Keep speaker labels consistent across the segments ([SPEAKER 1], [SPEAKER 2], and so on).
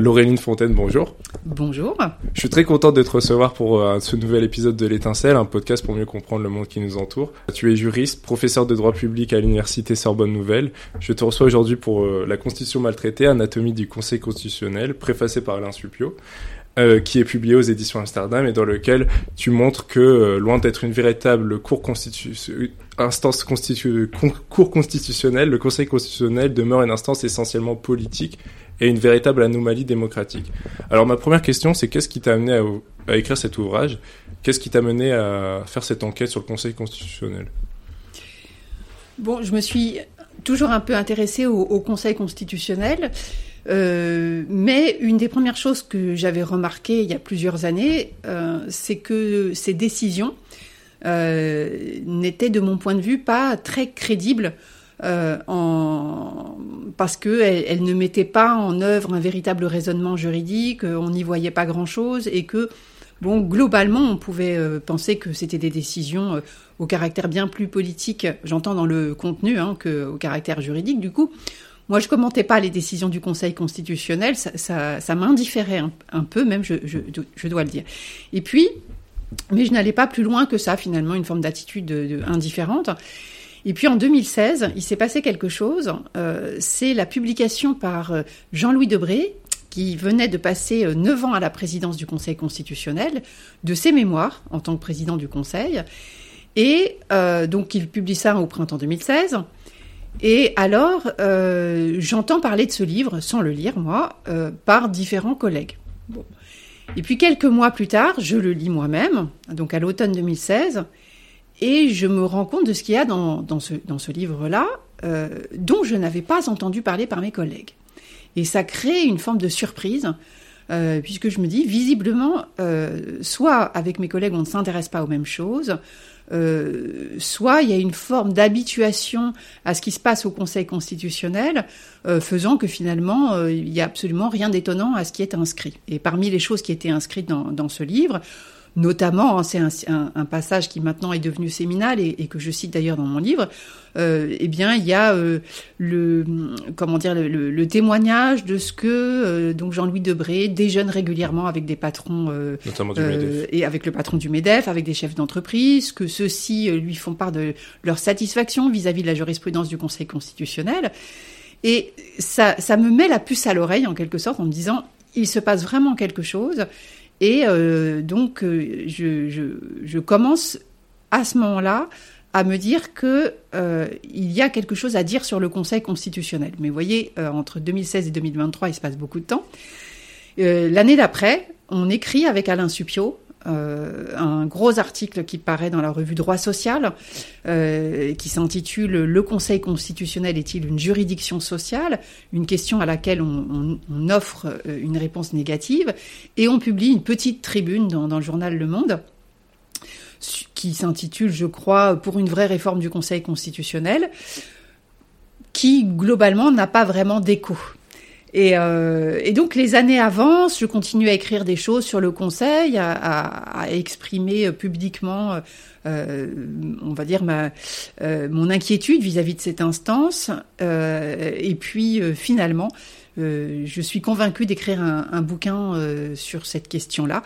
[SPEAKER 1] Laureline Fontaine, bonjour.
[SPEAKER 2] Bonjour.
[SPEAKER 1] Je suis très contente de te recevoir pour euh, ce nouvel épisode de l'Étincelle, un podcast pour mieux comprendre le monde qui nous entoure. Tu es juriste, professeur de droit public à l'Université Sorbonne Nouvelle. Je te reçois aujourd'hui pour euh, La Constitution maltraitée, anatomie du Conseil constitutionnel, préfacé par Alain Supio. Euh, qui est publié aux éditions Amsterdam et dans lequel tu montres que, loin d'être une véritable cour instance cour constitutionnelle, le Conseil constitutionnel demeure une instance essentiellement politique et une véritable anomalie démocratique. Alors ma première question, c'est qu'est-ce qui t'a amené à, écrire cet ouvrage? Qu'est-ce qui t'a amené à faire cette enquête sur le Conseil constitutionnel?
[SPEAKER 2] Bon, je me suis toujours un peu intéressée au, Conseil constitutionnel. Euh, mais une des premières choses que j'avais remarquées il y a plusieurs années, euh, c'est que ces décisions euh, n'étaient, de mon point de vue, pas très crédibles euh, en... parce qu'elle elle ne mettait pas en œuvre un véritable raisonnement juridique, on n'y voyait pas grand-chose et que, bon, globalement, on pouvait euh, penser que c'était des décisions euh, au caractère bien plus politique, j'entends dans le contenu, hein, qu'au caractère juridique. Du coup, moi, je commentais pas les décisions du Conseil constitutionnel, ça, ça, m'indifférait un, peu, même, je, je, dois le dire. Et puis, mais je n'allais pas plus loin que ça, finalement, une forme d'attitude indifférente. Et puis en 2016, il s'est passé quelque chose. Euh, c'est la publication par euh, Jean-Louis Debré, qui venait de passer euh, neuf ans à la présidence du Conseil constitutionnel, de ses mémoires en tant que président du Conseil. Et donc il publie ça au printemps 2016. Et alors, j'entends parler de ce livre, sans le lire moi, par différents collègues. Et puis quelques mois plus tard, je le lis moi-même, donc à l'automne 2016. Et je me rends compte de ce qu'il y a dans, dans ce, dans ce livre-là, euh, dont je n'avais pas entendu parler par mes collègues. Et ça crée une forme de surprise, euh, puisque je me dis, visiblement, euh, soit avec mes collègues, on ne s'intéresse pas aux mêmes choses, euh, soit il y a une forme d'habituation à ce qui se passe au Conseil constitutionnel, euh, faisant que finalement, euh, il n'y a absolument rien d'étonnant à ce qui est inscrit. Et parmi les choses qui étaient inscrites dans, dans ce livre, Notamment, hein, c'est un, passage qui maintenant est devenu séminal et, que je cite d'ailleurs dans mon livre. Euh, eh bien, il y a euh, le comment dire le, témoignage de ce que euh, donc Jean-Louis Debré déjeune régulièrement avec des patrons,
[SPEAKER 1] notamment du Medef.
[SPEAKER 2] et avec le patron du Medef, avec des chefs d'entreprise, que ceux-ci lui font part de leur satisfaction vis-à-vis -vis de la jurisprudence du Conseil constitutionnel. Et ça, ça me met la puce à l'oreille en quelque sorte en me disant il se passe vraiment quelque chose. Et euh, donc, euh, je, commence à ce moment-là à me dire que euh, y a quelque chose à dire sur le Conseil constitutionnel. Mais vous voyez, entre 2016 et 2023, il se passe beaucoup de temps. L'année d'après, on écrit avec Alain Supio un gros article qui paraît dans la revue Droit Social, euh, qui s'intitule Le Conseil constitutionnel est-il une juridiction sociale? Une question à laquelle on, on, offre euh, une réponse négative. Et on publie une petite tribune dans, dans le journal Le Monde qui s'intitule, je crois, Pour une vraie réforme du Conseil constitutionnel, qui globalement n'a pas vraiment d'écho. Et, euh, et, donc les années avancent, je continue à écrire des choses sur le Conseil, à, à, à exprimer publiquement, euh, on va dire, ma, euh, mon inquiétude vis-à-vis de cette instance. Euh, et puis euh, finalement, euh, je suis convaincue d'écrire un, un, bouquin sur cette question-là.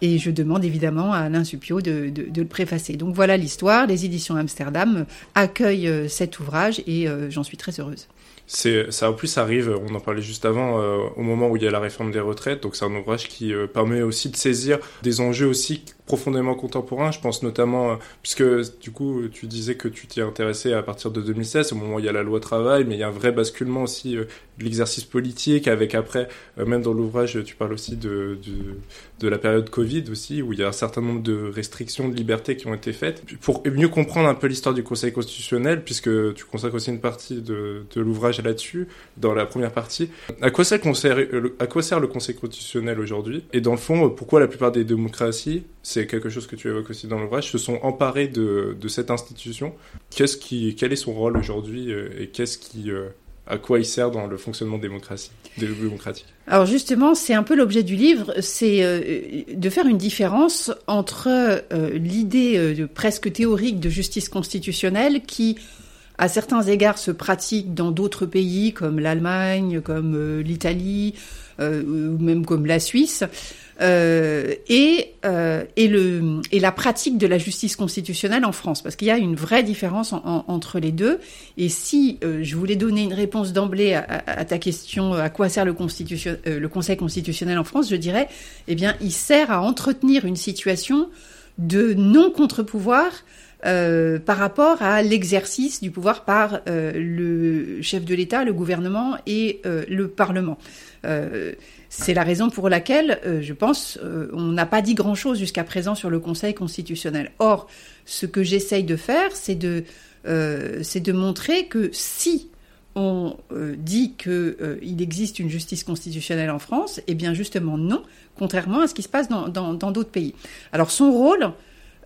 [SPEAKER 2] Et je demande évidemment à Alain Supio de, de, de le préfacer. Donc voilà l'histoire. Les éditions Amsterdam accueillent cet ouvrage et j'en suis très heureuse
[SPEAKER 1] c'est ça en plus arrive on en parlait juste avant euh, au moment où il y a la réforme des retraites. Donc c'est un ouvrage qui euh, permet aussi de saisir des enjeux aussi profondément contemporains je pense notamment euh, puisque du coup tu disais que tu t'y intéressé à partir de 2016 au moment où il y a la loi travail mais il y a un vrai basculement aussi de l'exercice politique avec après même dans l'ouvrage tu parles aussi de, de, de la période Covid aussi où il y a un certain nombre de restrictions de liberté qui ont été faites pour mieux comprendre un peu l'histoire du Conseil constitutionnel puisque tu consacres aussi une partie de, de l'ouvrage là-dessus dans la première partie. À quoi, sert, à quoi sert le Conseil constitutionnel aujourd'hui? Et dans le fond, pourquoi la plupart des démocraties, c'est quelque chose que tu évoques aussi dans l'ouvrage, se sont emparées de, cette institution Quel est son rôle aujourd'hui euh, et euh, à quoi il sert dans le fonctionnement démocratique?
[SPEAKER 2] Alors justement, c'est un peu l'objet du livre, c'est euh, de faire une différence entre l'idée presque théorique de justice constitutionnelle qui à certains égards se pratique dans d'autres pays comme l'Allemagne, comme l'Italie, ou même comme la Suisse. Euh, et, euh, et, le, et la pratique de la justice constitutionnelle en France, parce qu'il y a une vraie différence entre les deux. Et si euh, je voulais donner une réponse d'emblée à, ta question, à quoi sert le, constitution, le Conseil constitutionnel en France, je dirais, eh bien, il sert à entretenir une situation de non-contre-pouvoir euh, par rapport à l'exercice du pouvoir par euh, le chef de l'État, le gouvernement et euh, le Parlement. C'est la raison pour laquelle, je pense, on n'a pas dit grand-chose jusqu'à présent sur le Conseil constitutionnel. Or, ce que j'essaye de faire, c'est de, c'est de montrer que si on dit qu'il existe une justice constitutionnelle en France, eh bien justement non, contrairement à ce qui se passe dans d'autres pays. Alors son rôle,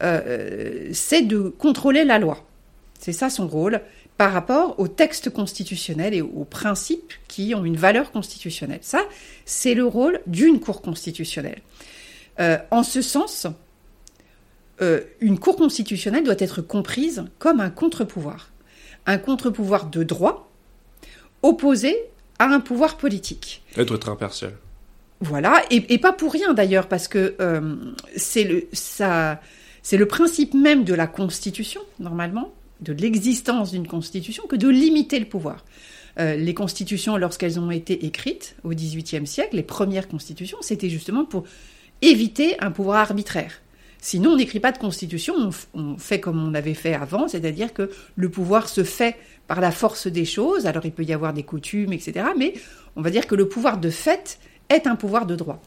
[SPEAKER 2] euh, c'est de contrôler la loi. C'est ça son rôle par rapport aux textes constitutionnels et aux principes qui ont une valeur constitutionnelle. Ça, c'est le rôle d'une Cour constitutionnelle. Euh, en ce sens, euh, une Cour constitutionnelle doit être comprise comme un contre-pouvoir. Un contre-pouvoir de droit opposé à un pouvoir politique.
[SPEAKER 1] Elle doit être impartial.
[SPEAKER 2] Voilà, et, pas pour rien d'ailleurs, parce que c'est le ça c'est le principe même de la Constitution, normalement, de l'existence d'une Constitution, que de limiter le pouvoir. Euh, les constitutions, lorsqu'elles ont été écrites au XVIIIe siècle, les premières constitutions, c'était justement pour éviter un pouvoir arbitraire. Sinon, on n'écrit pas de constitution, on, fait comme on avait fait avant, c'est-à-dire que le pouvoir se fait par la force des choses. Alors, il peut y avoir des coutumes, etc. Mais on va dire que le pouvoir de fait est un pouvoir de droit.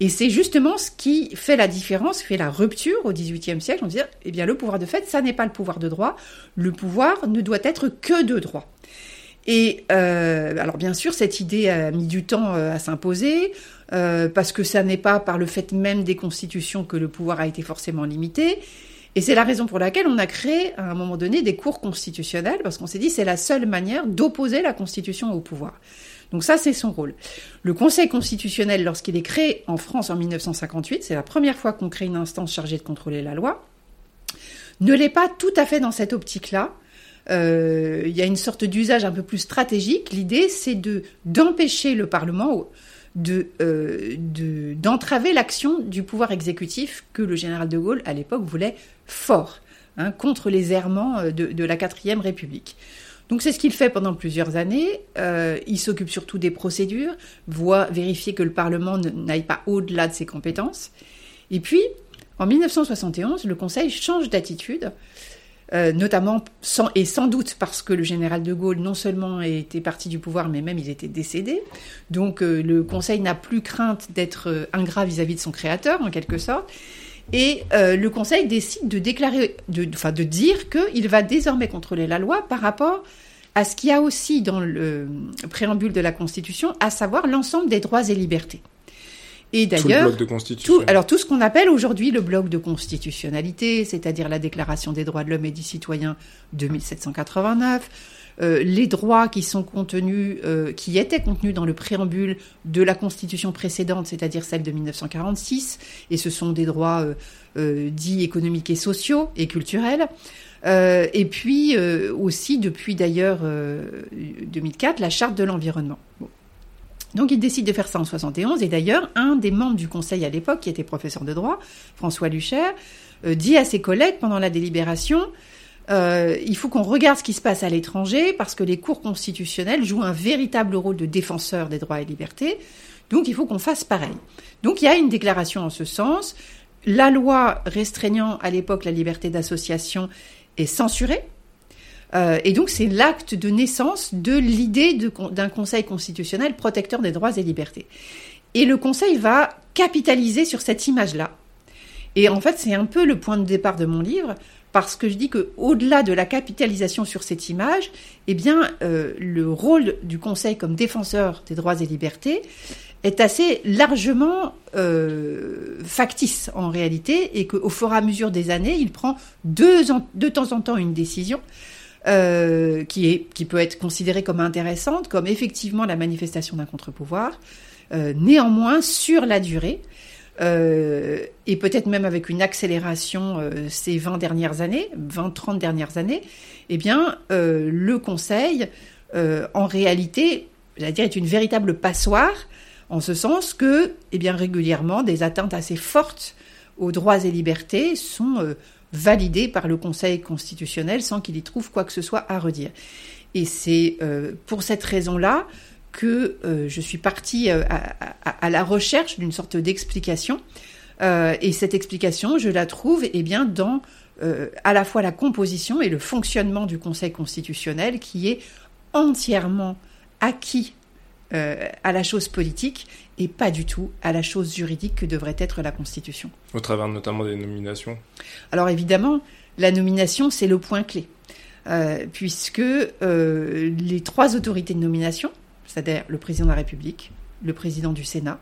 [SPEAKER 2] Et c'est justement ce qui fait la différence, fait la rupture au XVIIIe siècle. On dit, eh bien, le pouvoir de fait, ça n'est pas le pouvoir de droit. Le pouvoir ne doit être que de droit. Et euh, alors bien sûr, cette idée a mis du temps euh, à s'imposer euh, parce que ça n'est pas par le fait même des constitutions que le pouvoir a été forcément limité. Et c'est la raison pour laquelle on a créé à un moment donné des cours constitutionnels parce qu'on s'est dit c'est la seule manière d'opposer la constitution au pouvoir. Donc ça, c'est son rôle. Le Conseil constitutionnel, lorsqu'il est créé en France en 1958, c'est la première fois qu'on crée une instance chargée de contrôler la loi, ne l'est pas tout à fait dans cette optique-là. Euh, il y a une sorte d'usage un peu plus stratégique. L'idée, c'est de d'empêcher le Parlement de euh, d'entraver l'action du pouvoir exécutif que le général de Gaulle à l'époque voulait fort hein, contre les errements euh, de, de la quatrième République. Donc c'est ce qu'il fait pendant plusieurs années. Euh, il s'occupe surtout des procédures, voit vérifier que le Parlement n'aille pas au-delà de ses compétences. Et puis, en 1971, le Conseil change d'attitude, euh, notamment sans, et sans doute parce que le général de Gaulle non seulement était parti du pouvoir, mais même il était décédé. Donc euh, le Conseil n'a plus crainte d'être ingrat vis-à-vis de son créateur, en quelque sorte. Et le Conseil décide de déclarer, de, enfin, de dire qu'il va désormais contrôler la loi par rapport à ce qu'il y a aussi dans le préambule de la Constitution, à savoir l'ensemble des droits et libertés.
[SPEAKER 1] Et d'ailleurs, tout,
[SPEAKER 2] alors tout ce qu'on appelle aujourd'hui le bloc de constitutionnalité, c'est-à-dire la Déclaration des droits de l'homme et du citoyen de 1789, euh, les droits qui sont contenus, euh, qui étaient contenus dans le préambule de la Constitution précédente, c'est-à-dire celle de 1946, et ce sont des droits euh, dits économiques et sociaux et culturels. Et puis aussi, depuis d'ailleurs 2004, euh, la charte de l'environnement. Donc il décide de faire ça en 71, et d'ailleurs, un des membres du conseil à l'époque, qui était professeur de droit, François Lucher, dit à ses collègues pendant la délibération, il faut qu'on regarde ce qui se passe à l'étranger, parce que les cours constitutionnels jouent un véritable rôle de défenseur des droits et libertés, donc il faut qu'on fasse pareil. Donc il y a une déclaration en ce sens. La loi restreignant à l'époque la liberté d'association est censuré. Euh, et donc c'est l'acte de naissance de l'idée d'un Conseil constitutionnel protecteur des droits et libertés. Et le Conseil va capitaliser sur cette image-là. Et en fait, c'est un peu le point de départ de mon livre, parce que je dis que au-delà de la capitalisation sur cette image, eh bien, euh, le rôle du Conseil comme défenseur des droits et libertés est assez largement euh, factice en réalité et qu'au fur et à mesure des années, il prend de temps en temps une décision euh, qui, peut être considérée comme intéressante, comme effectivement la manifestation d'un contre-pouvoir. Néanmoins, sur la durée, et peut-être même avec une accélération ces 20 dernières années, 20-30 dernières années, eh bien, le Conseil, en réalité, dire, est une véritable passoire en ce sens que, eh bien, régulièrement, des atteintes assez fortes aux droits et libertés sont euh, validées par le Conseil constitutionnel sans qu'il y trouve quoi que ce soit à redire. Et c'est euh, pour cette raison-là que euh, je suis partie à, à, la recherche d'une sorte d'explication. et cette explication, je la trouve eh bien, dans à la fois la composition et le fonctionnement du Conseil constitutionnel qui est entièrement acquis euh, à la chose politique et pas du tout à la chose juridique que devrait être la Constitution.
[SPEAKER 1] Au travers notamment des nominations
[SPEAKER 2] Alors évidemment, la nomination, c'est le point clé, euh, puisque euh, les trois autorités de nomination, c'est-à-dire le président de la République, le président du Sénat,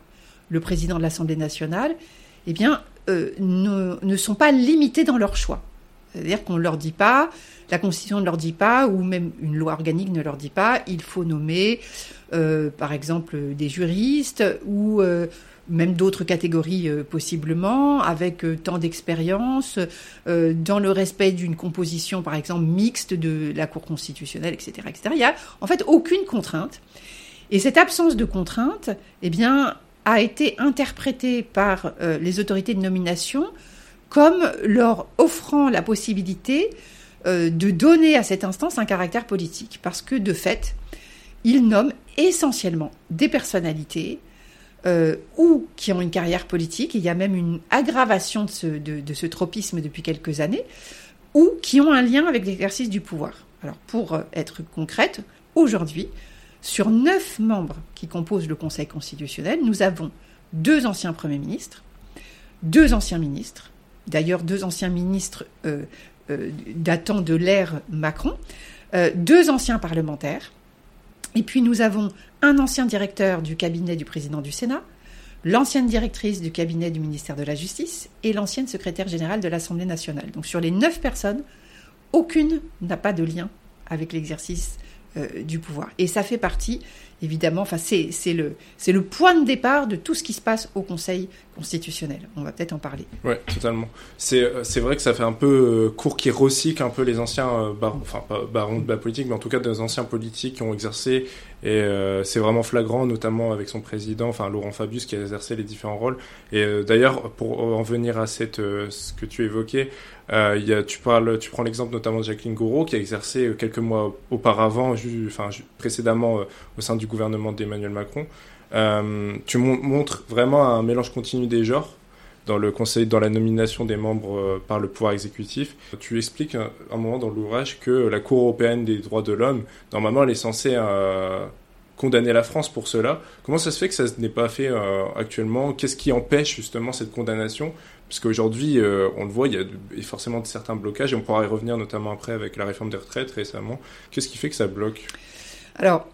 [SPEAKER 2] le président de l'Assemblée nationale, eh bien, ne, ne sont pas limités dans leur choix. C'est-à-dire qu'on ne leur dit pas, la Constitution ne leur dit pas, ou même une loi organique ne leur dit pas, il faut nommer, euh, par exemple, des juristes ou euh, même d'autres catégories euh, possiblement, avec tant d'expérience, dans le respect d'une composition, par exemple, mixte de la Cour constitutionnelle, etc., etc. Il n'y a en fait aucune contrainte. Et cette absence de contrainte, eh a été interprétée par les autorités de nomination comme leur offrant la possibilité euh, de donner à cette instance un caractère politique. Parce que, de fait, ils nomment essentiellement des personnalités euh, ou qui ont une carrière politique, il y a même une aggravation de ce, de ce, tropisme depuis quelques années, ou qui ont un lien avec l'exercice du pouvoir. Alors, pour euh, être concrète, aujourd'hui, sur neuf membres qui composent le Conseil constitutionnel, nous avons deux anciens premiers ministres, deux anciens ministres, d'ailleurs deux anciens ministres euh, euh, datant de l'ère Macron, euh, deux anciens parlementaires, et puis nous avons un ancien directeur du cabinet du président du Sénat, l'ancienne directrice du cabinet du ministère de la Justice et l'ancienne secrétaire générale de l'Assemblée nationale. Donc sur les neuf personnes, aucune n'a pas de lien avec l'exercice du pouvoir. Et ça fait partie évidemment, enfin, c'est, le, le point de départ de tout ce qui se passe au Conseil constitutionnel. On va peut-être en parler.
[SPEAKER 1] Oui, totalement. C'est, euh, c'est vrai que ça fait un peu euh, court qui recycle un peu les anciens euh, barons, enfin pas barons de la politique, mais en tout cas des anciens politiques qui ont exercé, et c'est vraiment flagrant, notamment avec son président, enfin Laurent Fabius, qui a exercé les différents rôles. Et d'ailleurs, pour en venir à cette, ce que tu évoquais, euh, y a, tu, parles, tu prends l'exemple notamment de Jacqueline Gouraud, qui a exercé euh, quelques mois auparavant, enfin, précédemment euh, au sein du gouvernement d'Emmanuel Macron. Euh, tu montres vraiment un mélange continu des genres dans le conseil, dans la nomination des membres par le pouvoir exécutif. Tu expliques un, un moment dans l'ouvrage que la Cour européenne des droits de l'homme, normalement, elle est censée condamner la France pour cela. Comment ça se fait que ça n'est pas fait actuellement? Qu'est-ce qui empêche justement cette condamnation? Parce qu'aujourd'hui, euh, on le voit, il y a forcément certains blocages, et on pourra y revenir notamment après avec la réforme des retraites récemment. Qu'est-ce qui fait que ça bloque?
[SPEAKER 2] Alors,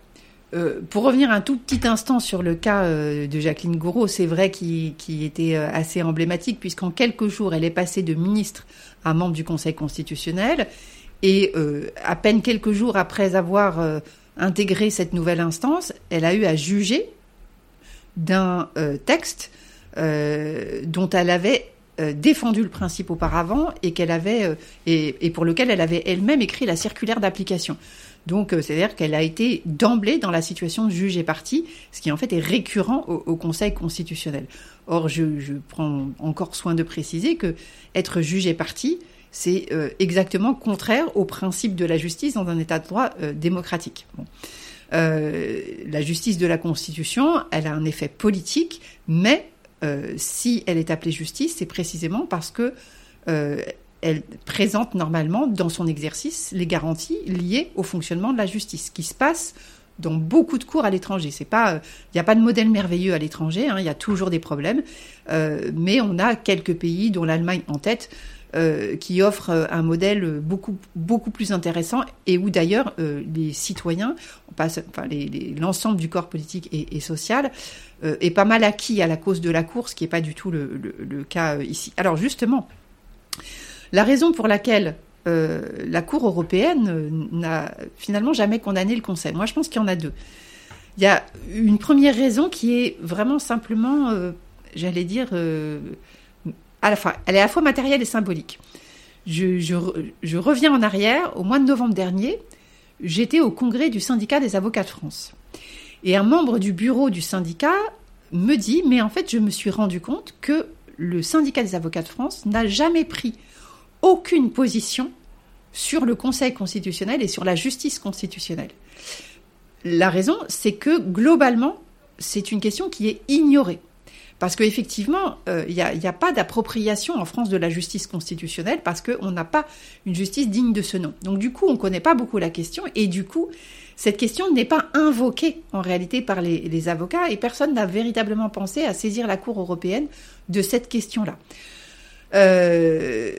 [SPEAKER 2] euh, pour revenir un tout petit instant sur le cas euh, de Jacqueline Gouraud, c'est vrai qu'il était assez emblématique, puisqu'en quelques jours, elle est passée de ministre à membre du Conseil constitutionnel, et à peine quelques jours après avoir intégré cette nouvelle instance, elle a eu à juger d'un texte dont elle avait euh, défendu le principe auparavant et qu'elle avait euh, et, pour lequel elle avait elle-même écrit la circulaire d'application. Donc, euh, c'est-à-dire qu'elle a été d'emblée dans la situation juge et partie, ce qui en fait est récurrent au, Conseil constitutionnel. Or, je, prends encore soin de préciser que être juge et partie, c'est exactement contraire au principe de la justice dans un État de droit démocratique. la justice de la Constitution, elle a un effet politique, mais euh, si elle est appelée justice, c'est précisément parce que euh, elle présente normalement dans son exercice les garanties liées au fonctionnement de la justice, qui se passe dans beaucoup de cours à l'étranger. C'est pas, il n'y a pas de modèle merveilleux à l'étranger. Hein, il y a toujours des problèmes, euh, mais on a quelques pays, dont l'Allemagne en tête, qui offrent un modèle beaucoup beaucoup plus intéressant et où d'ailleurs les citoyens, enfin l'ensemble du corps politique et social, euh, est pas mal acquis à la cause de la course, qui n'est pas du tout le, cas euh, ici. Alors justement, la raison pour laquelle euh, la Cour européenne n'a finalement jamais condamné le Conseil, moi je pense qu'il y en a deux. Il y a une première raison qui est vraiment simplement, j'allais dire, à la fois, elle est à la fois matérielle et symbolique. Je, reviens en arrière, au mois de novembre dernier, j'étais au congrès du syndicat des avocats de France. Et un membre du bureau du syndicat me dit, mais en fait, je me suis rendu compte que le syndicat des avocats de France n'a jamais pris aucune position sur le Conseil constitutionnel et sur la justice constitutionnelle. La raison, c'est que globalement, c'est une question qui est ignorée. Parce qu'effectivement, il euh, n'y a, pas d'appropriation en France de la justice constitutionnelle parce qu'on n'a pas une justice digne de ce nom. Donc du coup, on ne connaît pas beaucoup la question et du coup, cette question n'est pas invoquée en réalité par les, avocats et personne n'a véritablement pensé à saisir la Cour européenne de cette question-là. Euh,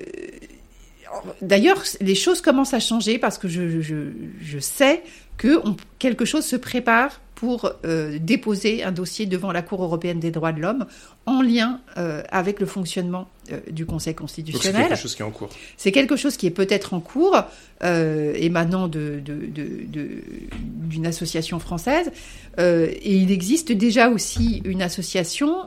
[SPEAKER 2] d'ailleurs, les choses commencent à changer parce que je, je sais que quelque chose se prépare pour euh, déposer un dossier devant la Cour européenne des droits de l'homme en lien euh, avec le fonctionnement euh, du Conseil constitutionnel.
[SPEAKER 1] C'est quelque chose qui est en cours.
[SPEAKER 2] C'est quelque chose qui est peut-être en cours, émanant d'une de, association française. et il existe déjà aussi une association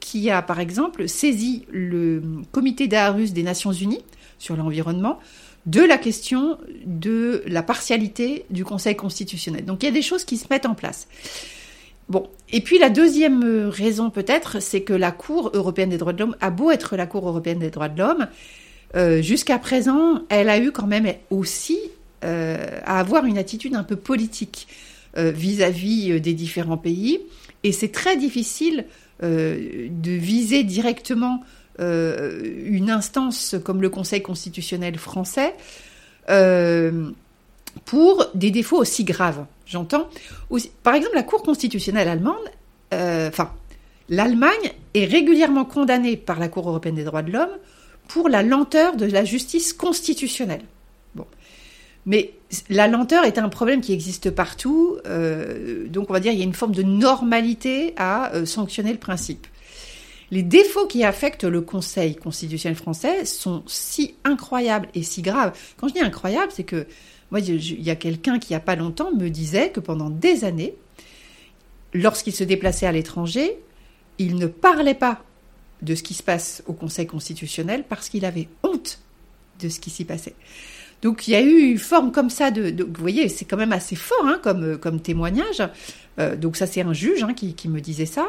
[SPEAKER 2] qui a, par exemple, saisi le comité d'Aarhus des Nations Unies sur l'environnement de la question de la partialité du Conseil constitutionnel. Donc il y a des choses qui se mettent en place. Bon, et puis la deuxième raison peut-être, c'est que la Cour européenne des droits de l'homme a beau être la Cour européenne des droits de l'homme, euh, jusqu'à présent, elle a eu quand même aussi euh, à avoir une attitude un peu politique euh, vis-à-vis des différents pays, et c'est très difficile de viser directement une instance comme le Conseil constitutionnel français euh, pour des défauts aussi graves. J'entends. Par exemple, la Cour constitutionnelle allemande, euh, enfin, l'Allemagne est régulièrement condamnée par la Cour européenne des droits de l'homme pour la lenteur de la justice constitutionnelle. Bon. Mais la lenteur est un problème qui existe partout, donc on va dire il y a une forme de normalité à sanctionner le principe. Les défauts qui affectent le Conseil constitutionnel français sont si incroyables et si graves. Quand je dis incroyable, c'est que moi, il y a quelqu'un qui, il n'y a pas longtemps, me disait que pendant des années, lorsqu'il se déplaçait à l'étranger, il ne parlait pas de ce qui se passe au Conseil constitutionnel parce qu'il avait honte de ce qui s'y passait. Donc il y a eu une forme comme ça de, vous voyez, c'est quand même assez fort hein, comme, comme témoignage. Euh, donc ça c'est un juge hein, qui, qui, me disait ça.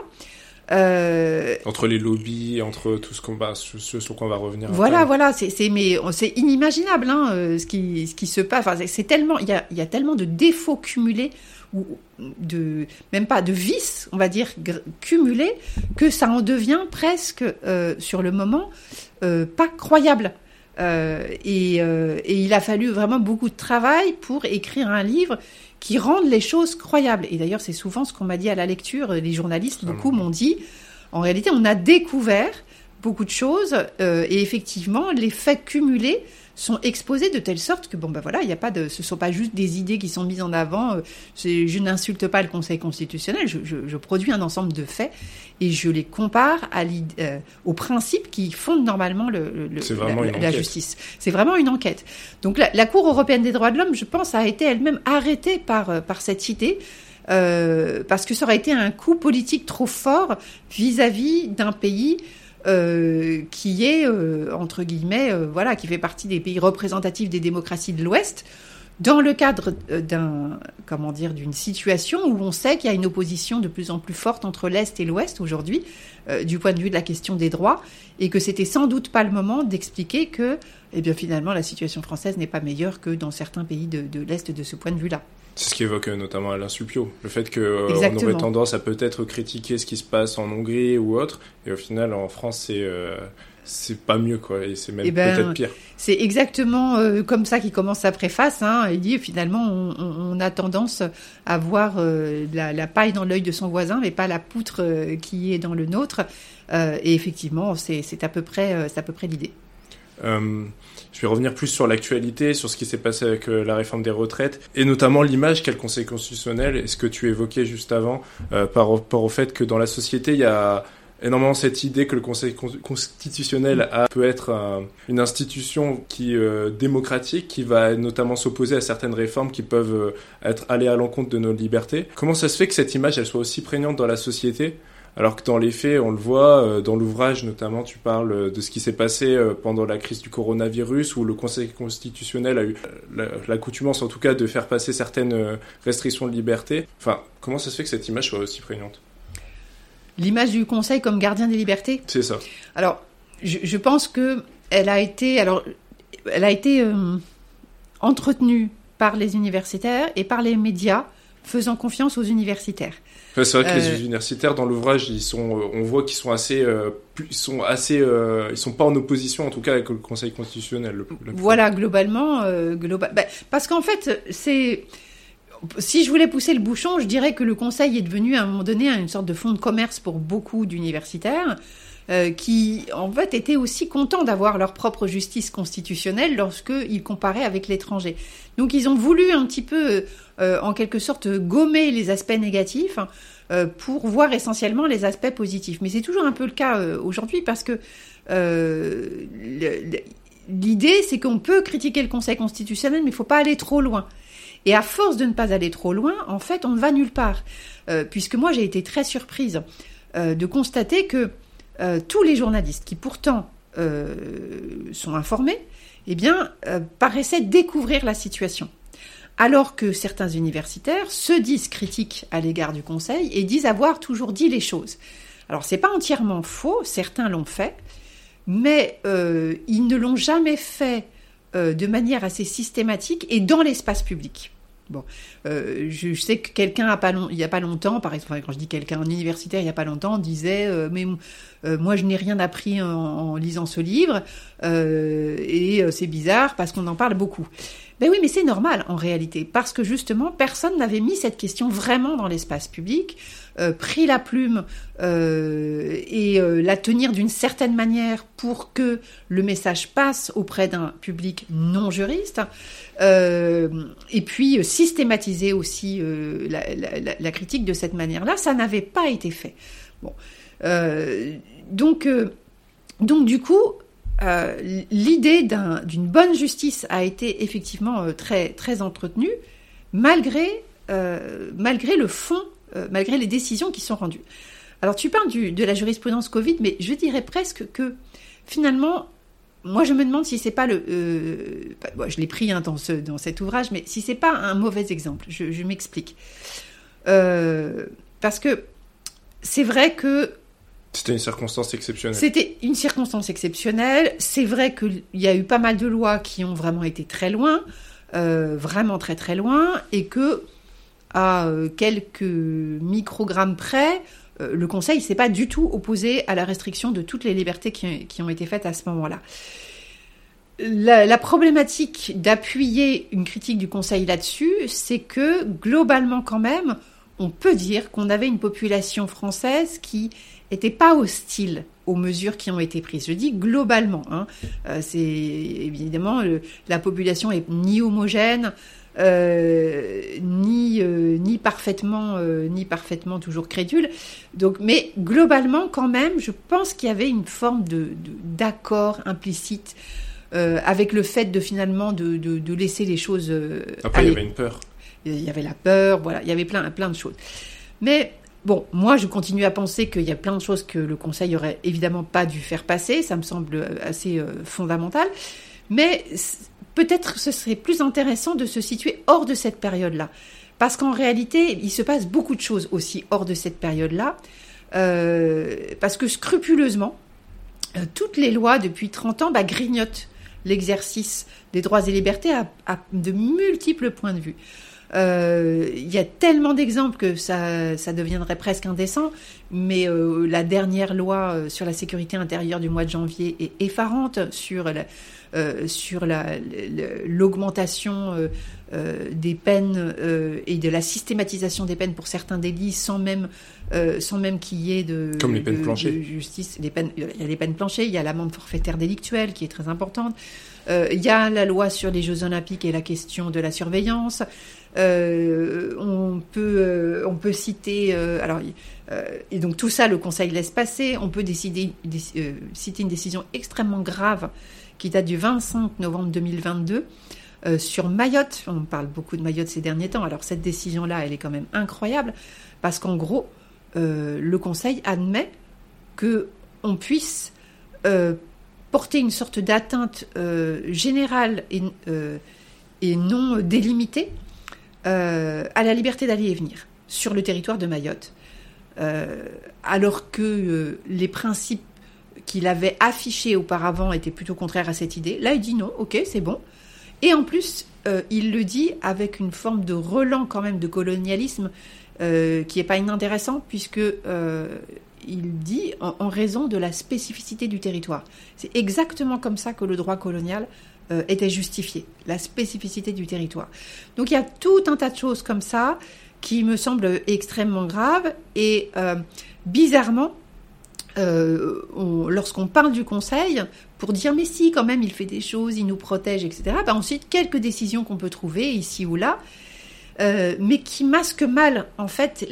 [SPEAKER 1] Euh, entre les lobbies, entre tout ce qu'on va, ce, sur quoi on va revenir.
[SPEAKER 2] Voilà, voilà, c'est mais c'est inimaginable hein, euh, ce qui ce qui se passe. Enfin, c'est tellement il y a, y a tellement de défauts cumulés ou de même pas de vices, on va dire cumulés, que ça en devient presque euh, sur le moment pas croyable. et, et il a fallu vraiment beaucoup de travail pour écrire un livre qui rendent les choses croyables. Et d'ailleurs, c'est souvent ce qu'on m'a dit à la lecture. Les journalistes, beaucoup m'ont dit, en réalité, on a découvert beaucoup de choses euh, et effectivement, les faits cumulés sont exposés de telle sorte que bon ben voilà, il y a pas de, ce sont pas juste des idées qui sont mises en avant. Euh, je n'insulte pas le Conseil constitutionnel, je, je, je, produis un ensemble de faits et je les compare à euh, aux principes qui fondent normalement le, le la, justice. C'est vraiment une enquête. Donc la, la, Cour européenne des droits de l'homme, je pense, a été elle-même arrêtée par euh, par cette idée. Euh, parce que ça aurait été un coup politique trop fort vis-à-vis d'un pays euh, qui est euh, entre guillemets euh, voilà qui fait partie des pays représentatifs des démocraties de l'Ouest dans le cadre d'un comment dire d'une situation où on sait qu'il y a une opposition de plus en plus forte entre l'Est et l'Ouest aujourd'hui du point de vue de la question des droits et que c'était sans doute pas le moment d'expliquer que eh bien finalement la situation française n'est pas meilleure que dans certains pays de, de l'Est de ce point de vue-là.
[SPEAKER 1] C'est ce qui évoque notamment Alain Supio, le fait qu'on euh, aurait tendance à peut-être critiquer ce qui se passe en Hongrie ou autre, et au final en France c'est euh, c'est pas mieux quoi, et c'est même eh ben, peut-être pire.
[SPEAKER 2] C'est exactement euh, comme ça qu'il commence sa préface. Hein, il dit finalement on, a tendance à voir la, paille dans l'œil de son voisin, mais pas la poutre qui est dans le nôtre. et effectivement, c'est à peu près c'est à peu près l'idée.
[SPEAKER 1] Je vais revenir plus sur l'actualité, sur ce qui s'est passé avec euh, la réforme des retraites, et notamment l'image qu'a le Conseil constitutionnel, et ce que tu évoquais juste avant, euh, par rapport au fait que dans la société, il y a énormément cette idée que le Conseil constitutionnel peut être une institution qui euh, démocratique, qui va notamment s'opposer à certaines réformes qui peuvent être aller à l'encontre de nos libertés. Comment ça se fait que cette image elle soit aussi prégnante dans la société? Alors que dans les faits, on le voit, euh, dans l'ouvrage notamment, tu parles euh, de ce qui s'est passé euh, pendant la crise du coronavirus, où le Conseil constitutionnel a eu l'accoutumance en tout cas de faire passer certaines restrictions de liberté. Enfin, comment ça se fait que cette image soit aussi prégnante?
[SPEAKER 2] L'image du Conseil comme gardien des libertés?
[SPEAKER 1] C'est ça.
[SPEAKER 2] Alors, je, je, pense que elle a été, alors, elle a été euh, entretenue par les universitaires et par les médias faisant confiance aux universitaires.
[SPEAKER 1] C'est vrai que les euh, universitaires dans l'ouvrage, ils sont, on voit qu'ils sont assez, ils sont assez, ils sont pas en opposition en tout cas avec le Conseil constitutionnel.
[SPEAKER 2] voilà, globalement, global... Ben, parce qu'en fait, c'est si je voulais pousser le bouchon, je dirais que le Conseil est devenu à un moment donné une sorte de fonds de commerce pour beaucoup d'universitaires. Euh, qui en fait étaient aussi contents d'avoir leur propre justice constitutionnelle lorsqu'ils comparaient avec l'étranger. Donc ils ont voulu un petit peu, euh, en quelque sorte, gommer les aspects négatifs euh, pour voir essentiellement les aspects positifs. Mais c'est toujours un peu le cas aujourd'hui parce que l'idée c'est qu'on peut critiquer le Conseil constitutionnel, mais il ne faut pas aller trop loin. Et à force de ne pas aller trop loin, en fait, on ne va nulle part. Euh, puisque moi, j'ai été très surprise euh, de constater que euh, tous les journalistes qui pourtant sont informés, eh bien, paraissaient découvrir la situation. Alors que certains universitaires se disent critiques à l'égard du Conseil et disent avoir toujours dit les choses. Alors, c'est pas entièrement faux, certains l'ont fait, mais ils ne l'ont jamais fait de manière assez systématique et dans l'espace public. Bon, euh, je, sais que quelqu'un a pas il y a pas longtemps, par exemple, quand je dis quelqu'un, un universitaire il y a pas longtemps, disait euh, mais euh, moi je n'ai rien appris en, lisant ce livre et c'est bizarre parce qu'on en parle beaucoup. Ben oui, mais c'est normal en réalité parce que justement personne n'avait mis cette question vraiment dans l'espace public. Euh, pris la plume euh, et euh, la tenir d'une certaine manière pour que le message passe auprès d'un public non juriste, et puis systématiser aussi la, critique de cette manière-là, ça n'avait pas été fait. Bon, donc, donc du coup, l'idée d'une bonne justice a été effectivement très, très entretenue, malgré, malgré le fond euh, malgré les décisions qui sont rendues. Alors tu parles de la jurisprudence Covid, mais je dirais presque que finalement, moi je me demande si c'est pas le, euh, bah, je l'ai pris hein, dans, ce, dans cet ouvrage, mais si c'est pas un mauvais exemple. Je, m'explique. Euh, parce que c'est vrai que
[SPEAKER 1] c'était une circonstance exceptionnelle.
[SPEAKER 2] C'était une circonstance exceptionnelle. C'est vrai qu'il y a eu pas mal de lois qui ont vraiment été très loin, vraiment très très loin, et que à euh, quelques microgrammes près, euh, le Conseil s'est pas du tout opposé à la restriction de toutes les libertés qui, ont été faites à ce moment-là. La, problématique d'appuyer une critique du Conseil là-dessus, c'est que globalement quand même, on peut dire qu'on avait une population française qui n'était pas hostile aux mesures qui ont été prises. Je dis globalement. Hein. Euh, c'est évidemment la population est ni homogène, ni euh, ni parfaitement euh, ni parfaitement toujours crédule. Donc, mais globalement, quand même, je pense qu'il y avait une forme de d'accord implicite avec le fait de finalement de, de, laisser les choses.
[SPEAKER 1] Après, il y avait une peur.
[SPEAKER 2] Il y avait la peur, voilà, il y avait plein plein de choses. Mais Bon, moi, je continue à penser qu'il y a plein de choses que le Conseil aurait évidemment pas dû faire passer. Ça me semble assez fondamental. Mais peut-être ce serait plus intéressant de se situer hors de cette période-là. Parce qu'en réalité, il se passe beaucoup de choses aussi hors de cette période-là. Euh, parce que scrupuleusement, euh, toutes les lois depuis 30 ans bah, grignotent l'exercice des droits et libertés à, de multiples points de vue. Euh, il y a tellement d'exemples que ça, ça, deviendrait presque indécent, mais la dernière loi sur la sécurité intérieure du mois de janvier est effarante sur la, euh, sur l'augmentation euh, euh, des peines et de la systématisation des peines pour certains délits sans même sans même qu'il y ait de,
[SPEAKER 1] Comme les peines
[SPEAKER 2] justice. Les peines, il y a les peines planchées, il y a l'amende forfaitaire délictuelle qui est très importante. il y a la loi sur les Jeux Olympiques et la question de la surveillance. on peut on peut citer alors et donc tout ça le Conseil laisse passer. On peut décider citer une décision extrêmement grave qui date du 25 novembre 2022 euh, sur Mayotte. On parle beaucoup de Mayotte ces derniers temps. Alors cette décision-là, elle est quand même incroyable parce qu'en gros, euh, le Conseil admet que on puisse euh, porter une sorte d'atteinte générale et, et, non délimitée à la liberté d'aller et venir sur le territoire de Mayotte. alors que les principes qu'il avait affichés auparavant étaient plutôt contraires à cette idée. Là, il dit non, ok, c'est bon. Et en plus, il le dit avec une forme de relan quand même de colonialisme qui n'est pas inintéressant, puisque il dit en, raison de la spécificité du territoire. C'est exactement comme ça que le droit colonial euh, était justifié, la spécificité du territoire. Donc il y a tout un tas de choses comme ça qui me semblent extrêmement graves et euh, bizarrement, euh, lorsqu'on parle du Conseil, pour dire mais si quand même il fait des choses, il nous protège, etc., ben, ensuite quelques décisions qu'on peut trouver ici ou là, euh, mais qui masque mal en fait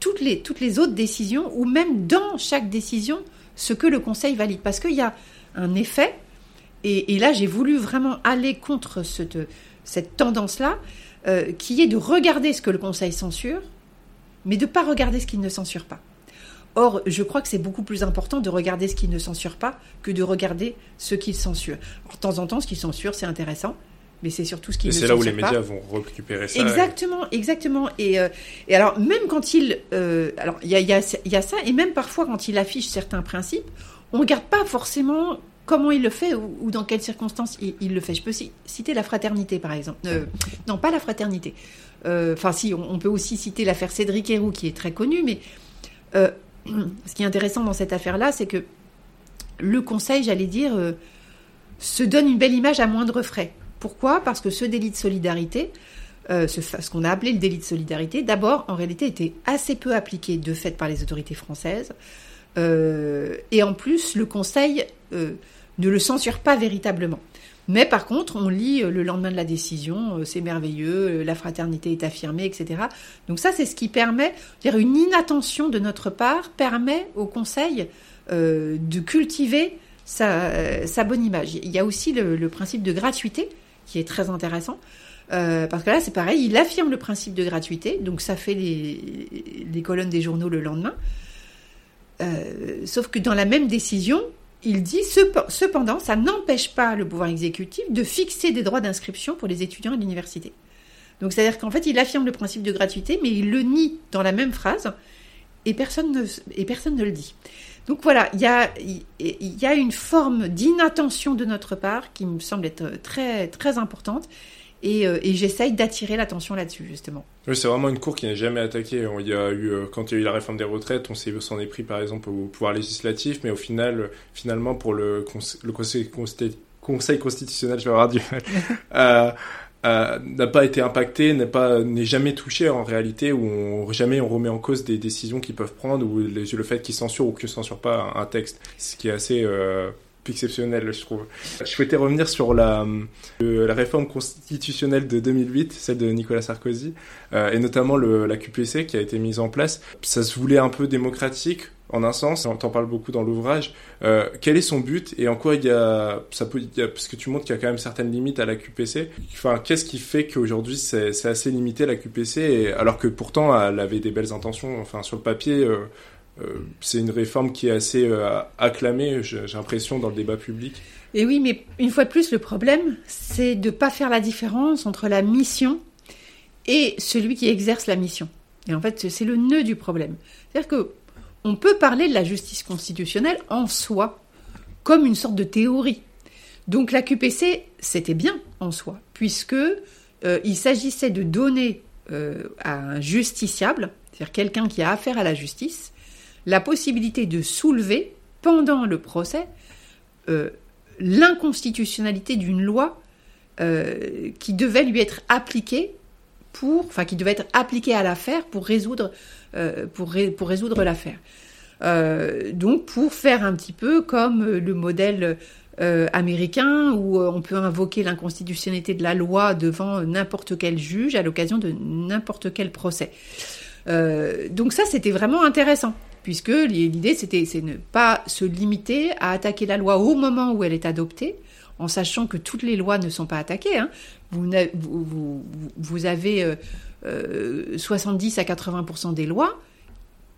[SPEAKER 2] toutes, les, autres décisions, ou même dans chaque décision, ce que le Conseil valide. Parce qu'il y a un effet, et, là j'ai voulu vraiment aller contre cette, cette tendance-là, euh, qui est de regarder ce que le Conseil censure, mais de ne pas regarder ce qu'il ne censure pas. Or, je crois que c'est beaucoup plus important de regarder ce qu'il ne censure pas que de regarder ce qu'il censure. de temps en temps, ce qu'il censure, c'est intéressant, mais c'est surtout ce qui. Et
[SPEAKER 1] c'est là où les médias vont récupérer ça.
[SPEAKER 2] Exactement, exactement. Et, euh, et, alors même quand il, euh, alors il y a, y, a, y a, ça, et même parfois quand il affiche certains principes, on regarde pas forcément comment il le fait ou, dans quelles circonstances il, le fait. Je peux citer la fraternité par exemple. Euh, non, pas la fraternité. Enfin, si, on, peut aussi citer l'affaire Cédric Héroux qui est très connue, mais ce qui est intéressant dans cette affaire-là, c'est que le Conseil, j'allais dire, se donne une belle image à moindre frais. Pourquoi? Parce que ce délit de solidarité, euh, ce, qu'on a appelé le délit de solidarité, d'abord, en réalité, était assez peu appliqué de fait par les autorités françaises. Euh, et en plus, le Conseil euh, ne le censure pas véritablement. Mais par contre, on lit le lendemain de la décision, c'est merveilleux, la fraternité est affirmée, etc. Donc ça, c'est ce qui permet, dire une inattention de notre part permet au Conseil de cultiver sa, bonne image. Il y a aussi le principe de gratuité qui est très intéressant. Euh, parce que là, c'est pareil, il affirme le principe de gratuité, donc ça fait les, colonnes des journaux le lendemain. Euh, sauf que dans la même décision, il dit cependant, ça n'empêche pas le pouvoir exécutif de fixer des droits d'inscription pour les étudiants à l'université. Donc c'est-à-dire qu'en fait, il affirme le principe de gratuité, mais il le nie dans la même phrase, et personne ne, et personne ne le dit. Donc voilà, il y a, y a une forme d'inattention de notre part qui me semble être très, très importante. Et, euh, et j'essaye d'attirer l'attention là-dessus, justement.
[SPEAKER 1] Oui, c'est vraiment une cour qui n'est jamais attaquée. Il y a eu, euh, quand il y a eu la réforme des retraites, on s'en est pris par exemple au pouvoir législatif, mais au final, finalement, pour le, le conseil, conseil, constitutionnel, je vais avoir du mal. euh, euh, n'a pas été impacté, n'est pas n'est jamais touché en réalité, où on, jamais on remet en cause des décisions qu'ils peuvent prendre ou le fait qu'ils censurent ou qu'ils censurent pas un, texte, ce qui est assez euh, exceptionnel, je trouve. Je souhaitais revenir sur la, réforme constitutionnelle de 2008, celle de Nicolas Sarkozy, euh, et notamment la QPC qui a été mise en place. Ça se voulait un peu démocratique, en un sens, on t'en parle beaucoup dans l'ouvrage. Euh, quel est son but et en quoi il y a, ça parce que tu montres qu'il y a quand même certaines limites à la QPC. Enfin, qu'est-ce qui fait qu'aujourd'hui c'est, assez limité la QPC alors que pourtant elle avait des belles intentions. Enfin, sur le papier, euh, c'est une réforme qui est assez euh, acclamée, j'ai, l'impression, dans le débat public.
[SPEAKER 2] Et oui, mais une fois de plus, le problème, c'est de pas faire la différence entre la mission et celui qui exerce la mission. Et en fait, c'est le nœud du problème. C'est-à-dire que on peut parler de la justice constitutionnelle en soi, comme une sorte de théorie. Donc la QPC, c'était bien en soi, puisque euh, il s'agissait de donner euh, à un justiciable, c'est-à-dire quelqu'un qui a affaire à la justice, la possibilité de soulever pendant le procès euh, l'inconstitutionnalité d'une loi qui devait lui être appliquée pour, enfin qui devait être appliquée à l'affaire pour résoudre euh, l'affaire. Euh, donc pour faire un petit peu comme le modèle euh, américain où on peut invoquer l'inconstitutionnalité de la loi devant n'importe quel juge à l'occasion de n'importe quel procès. donc ça c'était vraiment intéressant puisque l'idée c'était c'est ne pas se limiter à attaquer la loi au moment où elle est adoptée en sachant que toutes les lois ne sont pas attaquées. Hein. Vous, avez 70 euh, à 80% des lois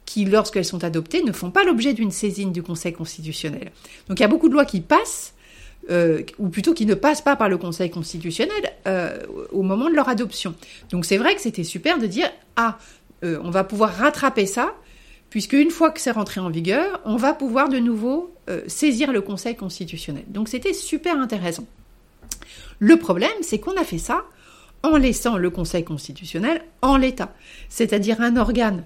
[SPEAKER 2] qui, lorsqu'elles sont adoptées, ne font pas l'objet d'une saisine du Conseil constitutionnel. Donc il y a beaucoup de lois qui passent, euh, ou plutôt qui ne passent pas par le Conseil constitutionnel euh, au moment de leur adoption. Donc c'est vrai que c'était super de dire, ah, on va pouvoir rattraper ça, puisque une fois que c'est rentré en vigueur, on va pouvoir de nouveau euh, saisir le Conseil constitutionnel. Donc c'était super intéressant. Le problème, c'est qu'on a fait ça en laissant le Conseil constitutionnel en l'état, c'est-à-dire un organe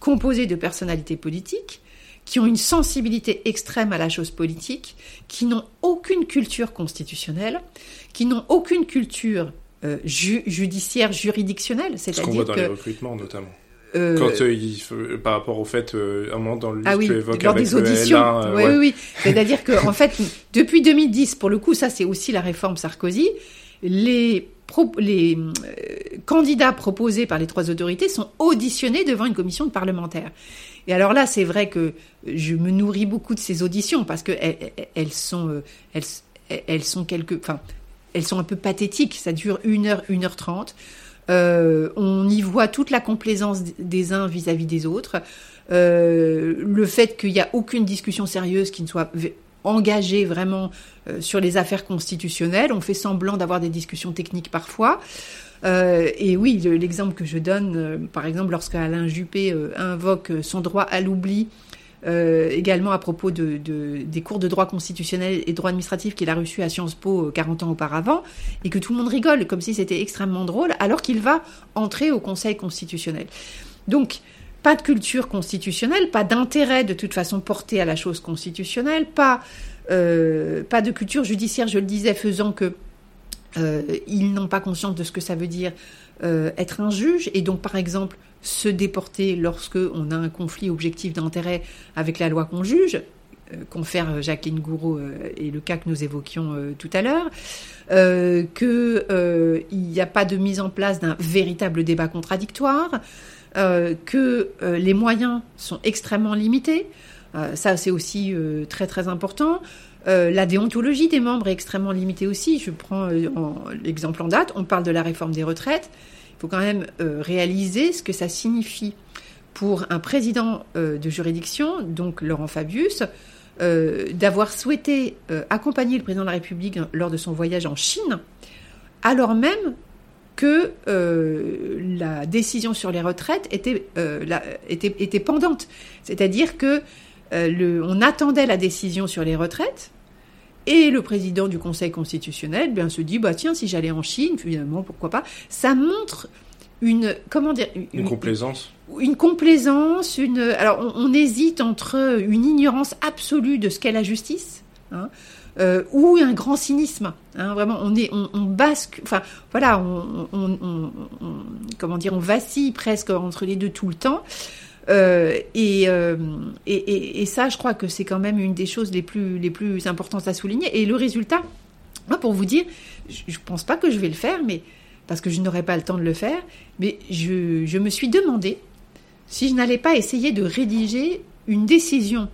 [SPEAKER 2] composé de personnalités politiques qui ont une sensibilité extrême à la chose politique, qui n'ont aucune culture constitutionnelle, qui n'ont aucune culture euh, judiciaire, juridictionnelle.
[SPEAKER 1] C'est-à-dire Ce qu'on voit dans les recrutements notamment. Euh, Quand euh, il, par rapport au fait, un moment dans le
[SPEAKER 2] ah oui,
[SPEAKER 1] tu évoques
[SPEAKER 2] lors des auditions. oui, oui, oui. C'est-à-dire que en fait, depuis 2010, pour le coup, ça c'est aussi la réforme Sarkozy, les les candidats proposés par les trois autorités sont auditionnés devant une commission de parlementaires. Et alors là, c'est vrai que je me nourris beaucoup de ces auditions parce que elles, sont, euh, elles, elles sont quelque, enfin, elles sont un peu pathétiques. Ça dure une heure, une heure trente. Euh, on y voit toute la complaisance des uns vis-à-vis des autres. Euh, le fait qu'il n'y a aucune discussion sérieuse qui ne soit engagée vraiment sur les affaires constitutionnelles. On fait semblant d'avoir des discussions techniques parfois. Euh, et oui, l'exemple que je donne, euh, par exemple, lorsque Alain Juppé euh, invoque son droit à l'oubli, également à propos de, des cours de droit constitutionnel et droit administratif qu'il a reçus à Sciences Po 40 ans auparavant, et que tout le monde rigole comme si c'était extrêmement drôle, alors qu'il va entrer au Conseil constitutionnel. Donc, pas de culture constitutionnelle, pas d'intérêt de toute façon porté à la chose constitutionnelle, pas, pas de culture judiciaire, je le disais, faisant que euh, ils n'ont pas conscience de ce que ça veut dire euh, être un juge et donc par exemple se déporter lorsque on a un conflit objectif d'intérêt avec la loi qu'on juge euh, confère Jacqueline Gouraud et le cas que nous évoquions tout à l'heure, qu'il n'y a pas de mise en place d'un véritable débat contradictoire, que les moyens sont extrêmement limités. ça, c'est aussi très très important. Euh, la déontologie des membres est extrêmement limitée aussi. Je prends euh, l'exemple en date, on parle de la réforme des retraites. Il faut quand même euh, réaliser ce que ça signifie pour un président de juridiction, donc Laurent Fabius, d'avoir souhaité accompagner le président de la République lors de son voyage en Chine, alors même que la décision sur les retraites était, était pendante. C'est-à-dire que on attendait la décision sur les retraites, et le président du Conseil constitutionnel bien, se dit, bah, tiens, si j'allais en Chine, finalement, pourquoi pas. Ça montre une comment dire
[SPEAKER 1] une, complaisance.
[SPEAKER 2] une complaisance une alors on, hésite entre une ignorance absolue de ce qu'est la justice hein, euh, ou un grand cynisme hein, vraiment on est on, basque enfin voilà on, comment dire on vacille presque entre les deux tout le temps euh, euh, et, ça, je crois que c'est quand même une des choses les plus, importantes à souligner. Et le résultat, moi, pour vous dire, je ne pense pas que je vais le faire, mais parce que je n'aurai pas le temps de le faire, mais je, me suis demandé si je n'allais pas essayer de rédiger une décision,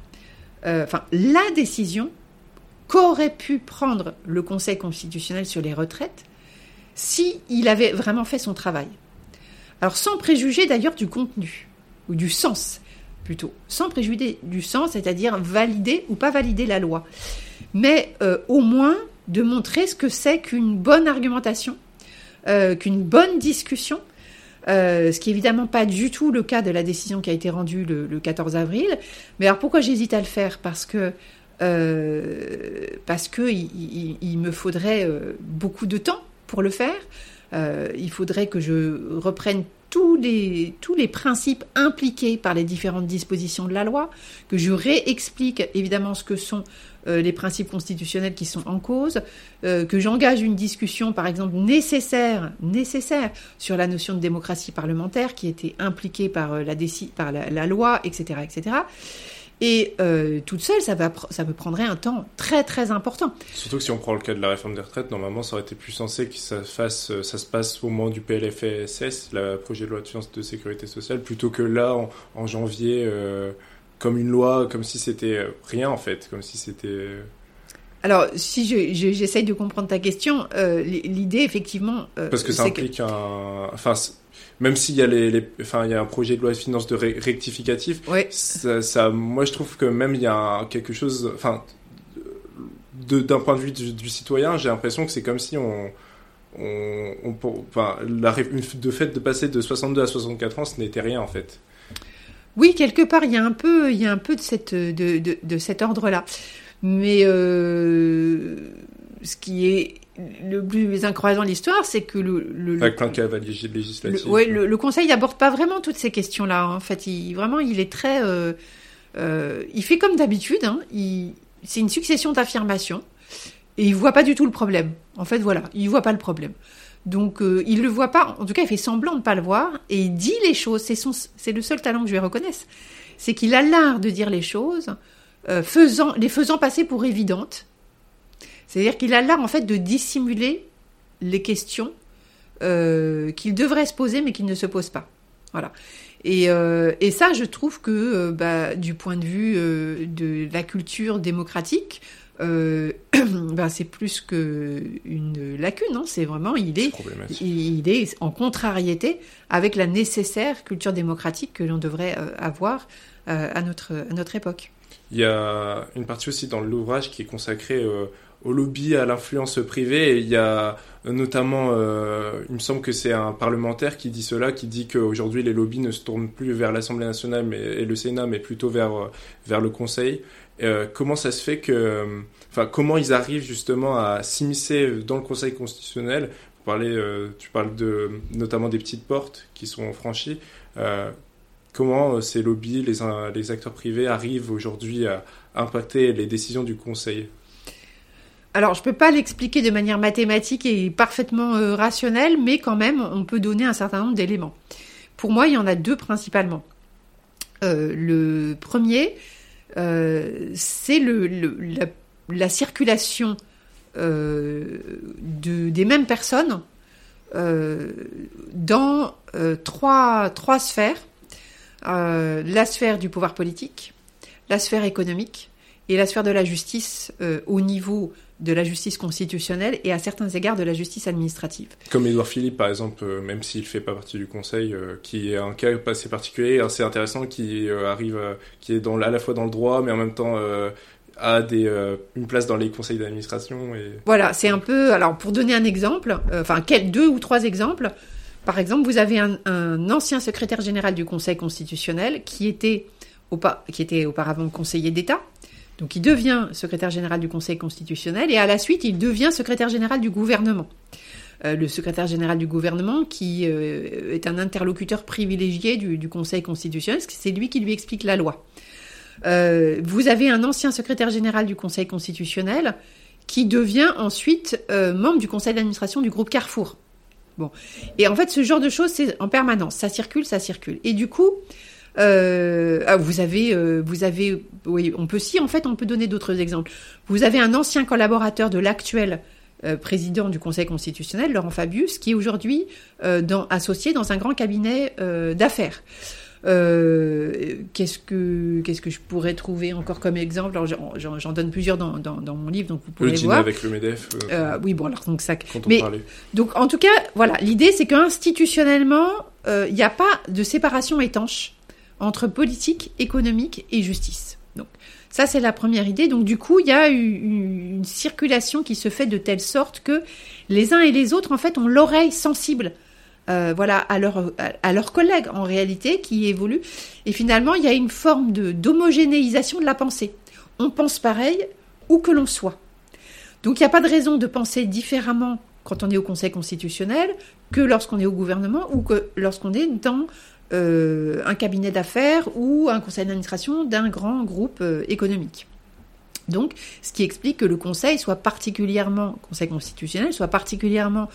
[SPEAKER 2] euh, enfin la décision qu'aurait pu prendre le Conseil constitutionnel sur les retraites si avait vraiment fait son travail. Alors sans préjuger d'ailleurs du contenu ou du sens plutôt, sans préjuger du sens, c'est-à-dire valider ou pas valider la loi, mais euh, au moins de montrer ce que c'est qu'une bonne argumentation, euh, qu'une bonne discussion, euh, ce qui est évidemment pas du tout le cas de la décision qui a été rendue le, 14 avril. Mais alors pourquoi j'hésite à le faire? Parce que parce que il, me faudrait beaucoup de temps pour le faire. il faudrait que je reprenne tous les, tous les principes impliqués par les différentes dispositions de la loi, que je réexplique évidemment ce que sont euh, les principes constitutionnels qui sont en cause, euh, que j'engage une discussion par exemple nécessaire, nécessaire sur la notion de démocratie parlementaire qui était impliquée par, euh, la, par la, la loi, etc. etc. Et euh, toute seule, ça, va, ça me prendrait un temps très très important.
[SPEAKER 1] Surtout que si on prend le cas de la réforme des retraites, normalement, ça aurait été plus sensé que ça, fasse, euh, ça se passe au moment du PLFSS, le projet de loi de finances de sécurité sociale, plutôt que là, en, janvier, euh, comme une loi, comme si c'était rien en fait, comme si c'était...
[SPEAKER 2] Alors, si j'essaye de comprendre ta question, l'idée effectivement...
[SPEAKER 1] Parce que ça implique un... Enfin, même s'il y a les, enfin il y a un projet de loi de finances de rectificatif, ça, moi je trouve que même il y a quelque chose, enfin d'un point de vue du, citoyen, j'ai l'impression que c'est comme si on, on, enfin, la, de fait de passer de 62 à 64 ans, ce n'était rien en fait.
[SPEAKER 2] Oui, quelque part, il y a un peu, il y a un peu de, cette, de, de, de cet ordre-là. Mais euh, ce qui est le plus incroyable dans l'histoire, c'est que le, le,
[SPEAKER 1] Avec plein de cavaliers législatifs.
[SPEAKER 2] le, ouais, le, le Conseil n'aborde pas vraiment toutes ces questions-là. En fait, il, vraiment, il est très, euh, euh, il fait comme d'habitude. Hein, c'est une succession d'affirmations et il voit pas du tout le problème. En fait, voilà, il voit pas le problème. Donc, euh, il le voit pas. En tout cas, il fait semblant de pas le voir et il dit les choses. C'est son, c'est le seul talent que je lui reconnaisse. C'est qu'il a l'art de dire les choses, euh, faisant, les faisant passer pour évidentes. C'est-à-dire qu'il a l'art en fait de dissimuler les questions euh, qu'il devrait se poser mais qu'il ne se pose pas. Voilà. Et, euh, et ça, je trouve que euh, bah, du point de vue de la culture démocratique, bah, c'est plus que une lacune. Hein. C'est vraiment, il est, il, il est en contrariété avec la nécessaire culture démocratique que l'on devrait avoir à notre à notre époque.
[SPEAKER 1] Il y a une partie aussi dans l'ouvrage qui est consacrée euh, au lobby, à l'influence privée. Et il y a euh, notamment, euh, il me semble que c'est un parlementaire qui dit cela, qui dit qu'aujourd'hui les lobbies ne se tournent plus vers l'Assemblée nationale mais, et le Sénat, mais plutôt vers, euh, vers le Conseil. Comment ça se fait que, enfin, comment ils arrivent justement à s'immiscer dans le Conseil constitutionnel? Vous tu parles de, notamment des petites portes qui sont franchies. Comment ces lobbies, les acteurs privés arrivent aujourd'hui à impacter les décisions du Conseil?
[SPEAKER 2] Alors, je peux pas l'expliquer de manière mathématique et parfaitement euh, rationnelle, mais quand même, on peut donner un certain nombre d'éléments. Pour moi, il y en a deux principalement. Euh, le premier, euh, c'est la, la circulation de, des mêmes personnes dans trois, sphères. La sphère du pouvoir politique, la sphère économique et la sphère de la justice au niveau de la justice constitutionnelle et à certains égards de la justice administrative.
[SPEAKER 1] Comme Édouard Philippe, par exemple, euh, même s'il fait pas partie du Conseil, euh, qui est un cas assez particulier, assez intéressant, qui euh, arrive, qui est dans, à la fois dans le droit, mais en même temps a des, euh, une place dans les conseils d'administration. Et...
[SPEAKER 2] Voilà, c'est un peu. Alors, pour donner un exemple, euh, enfin, quel, deux ou trois exemples. Par exemple, vous avez un, un ancien secrétaire général du Conseil constitutionnel qui était, qui était auparavant conseiller d'État. Donc, il devient secrétaire général du Conseil constitutionnel et à la suite, il devient secrétaire général du gouvernement. Euh, le secrétaire général du gouvernement qui euh, est un interlocuteur privilégié du, Conseil constitutionnel, c'est lui qui lui explique la loi. Euh, vous avez un ancien secrétaire général du Conseil constitutionnel qui devient ensuite membre du conseil d'administration du groupe Carrefour. Bon. Et en fait, ce genre de choses, c'est en permanence. Ça circule, ça circule. Et du coup, euh, ah, vous avez, euh, vous avez, oui, on peut si, en fait, on peut donner d'autres exemples. Vous avez un ancien collaborateur de l'actuel euh, président du Conseil constitutionnel, Laurent Fabius, qui est aujourd'hui euh, dans- associé dans un grand cabinet euh, d'affaires. Euh, qu'est-ce que qu'est-ce que je pourrais trouver encore comme exemple? Alors, j'en- j'en j'en donne plusieurs dans, dans, dans mon livre, donc vous
[SPEAKER 1] Le
[SPEAKER 2] pourrez
[SPEAKER 1] dîner
[SPEAKER 2] voir.
[SPEAKER 1] avec le MEDEF,
[SPEAKER 2] oui, bon, alors donc ça.
[SPEAKER 1] quand on
[SPEAKER 2] mais-
[SPEAKER 1] parlait.
[SPEAKER 2] Donc, en tout cas, voilà, l'idée, c'est qu'institutionnellement, euh, il n'y a pas de séparation étanche entre politique, économique et justice. Donc, ça, c'est la première idée. Donc, du coup, il y a une, circulation qui se fait de telle sorte que les uns et les autres, en fait, ont l'oreille sensible. euh, voilà, à, à, leurs collègues en réalité qui évoluent. Et finalement, il y a une forme de d'homogénéisation de la pensée. On pense pareil où que l'on soit. Donc il n'y a pas de raison de penser différemment quand on est au Conseil constitutionnel que lorsqu'on est au gouvernement ou que lorsqu'on est dans euh, un cabinet d'affaires ou un conseil d'administration d'un grand groupe euh, économique. Donc, ce qui explique que le Conseil soit particulièrement, Conseil constitutionnel, soit particulièrement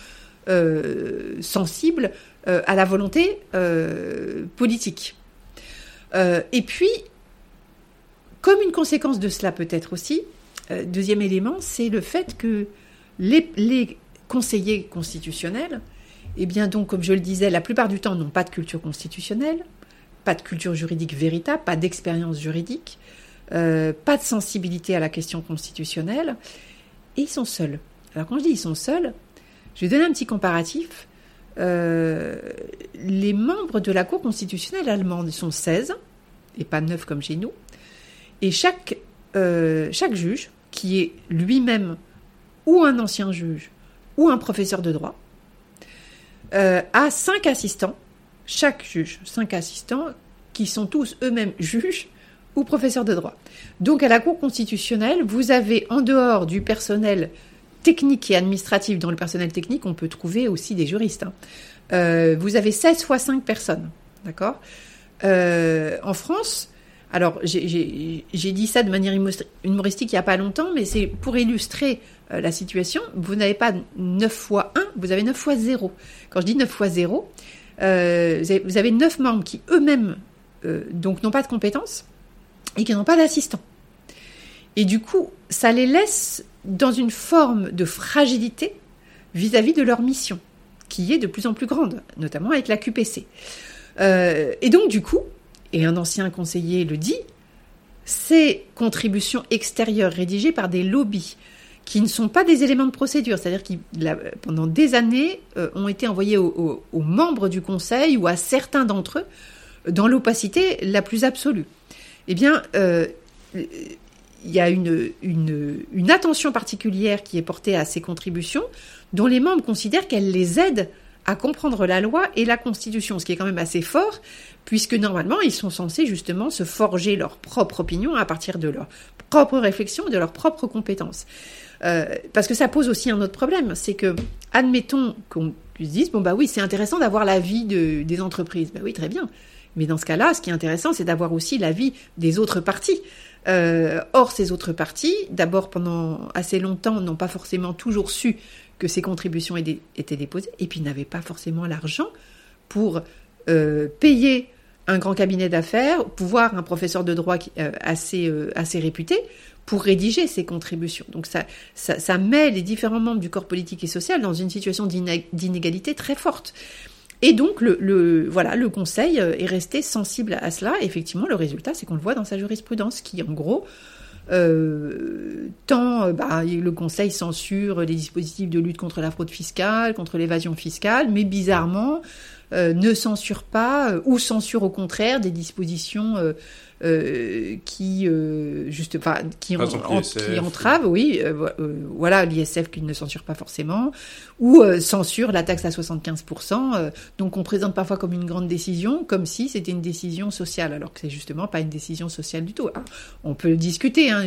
[SPEAKER 2] euh, sensible à la volonté politique. Et puis, comme une conséquence de cela peut-être aussi, deuxième élément, c'est le fait que les conseillers constitutionnels, eh bien donc, comme je le disais, la plupart du temps n'ont pas de culture constitutionnelle, pas de culture juridique véritable, pas d'expérience juridique, euh, pas de sensibilité à la question constitutionnelle, et ils sont seuls. Alors quand je dis ils sont seuls, je vais donner un petit comparatif. Euh, les membres de la Cour constitutionnelle allemande sont 16, et pas 9 comme chez nous, et euh, chaque juge, qui est lui-même ou un ancien juge ou un professeur de droit, euh, a cinq assistants, chaque juge, cinq assistants, qui sont tous eux-mêmes juges ou professeurs de droit. Donc à la Cour constitutionnelle, vous avez en dehors du personnel technique et administratif, dans le personnel technique, on peut trouver aussi des juristes. Hein. Euh, vous avez 16 fois 5 personnes. D'accord? Euh, En France, alors j'ai dit ça de manière humoristique il n'y a pas longtemps, mais c'est pour illustrer euh, la situation. Vous n'avez pas 9 fois 1, vous avez 9 fois 0. Quand je dis 9 fois 0, vous avez 9 membres qui eux-mêmes donc n'ont pas de compétences et qui n'ont pas d'assistant. Et du coup, ça les laisse dans une forme de fragilité vis-à-vis de leur mission, qui est de plus en plus grande, notamment avec la QPC. Euh, et donc, du coup, et un ancien conseiller le dit, ces contributions extérieures rédigées par des lobbies qui ne sont pas des éléments de procédure, c'est-à-dire qui, pendant des années, euh, ont été envoyés aux, membres du Conseil ou à certains d'entre eux dans l'opacité la plus absolue. Eh bien, euh, il y a une, une, attention particulière qui est portée à ces contributions, dont les membres considèrent qu'elles les aident à comprendre la loi et la Constitution, ce qui est quand même assez fort, puisque normalement, ils sont censés justement se forger leur propre opinion à partir de leur propre réflexion de leurs propres compétences. Euh, parce que ça pose aussi un autre problème, c'est que, admettons qu'on puisse dire, bon bah oui, c'est intéressant d'avoir l'avis de, des entreprises. Ben oui, très bien. Mais dans ce cas-là, ce qui est intéressant, c'est d'avoir aussi l'avis des autres parties. Euh, or, ces autres parties, d'abord pendant assez longtemps, n'ont pas forcément toujours su que ces contributions étaient déposées, et puis n'avaient pas forcément l'argent pour euh, payer un grand cabinet d'affaires, pouvoir un professeur de droit assez réputé pour rédiger ces contributions. Donc ça, met les différents membres du corps politique et social dans une situation d'inégalité très forte. Et donc, le Conseil euh, est resté sensible à cela. effectivement, le résultat, c'est qu'on le voit dans sa jurisprudence, qui, en gros, euh, tant euh, bah, le Conseil censure les dispositifs de lutte contre la fraude fiscale, contre l'évasion fiscale, mais bizarrement ne censure pas ou censure au contraire des dispositions euh, qui euh, juste enfin qui, qui entrave oui euh, voilà l'ISF qui ne censure pas forcément ou censure la taxe à 75% donc on présente parfois comme une grande décision comme si c'était une décision sociale alors que c'est justement pas une décision sociale du tout on peut discuter hein,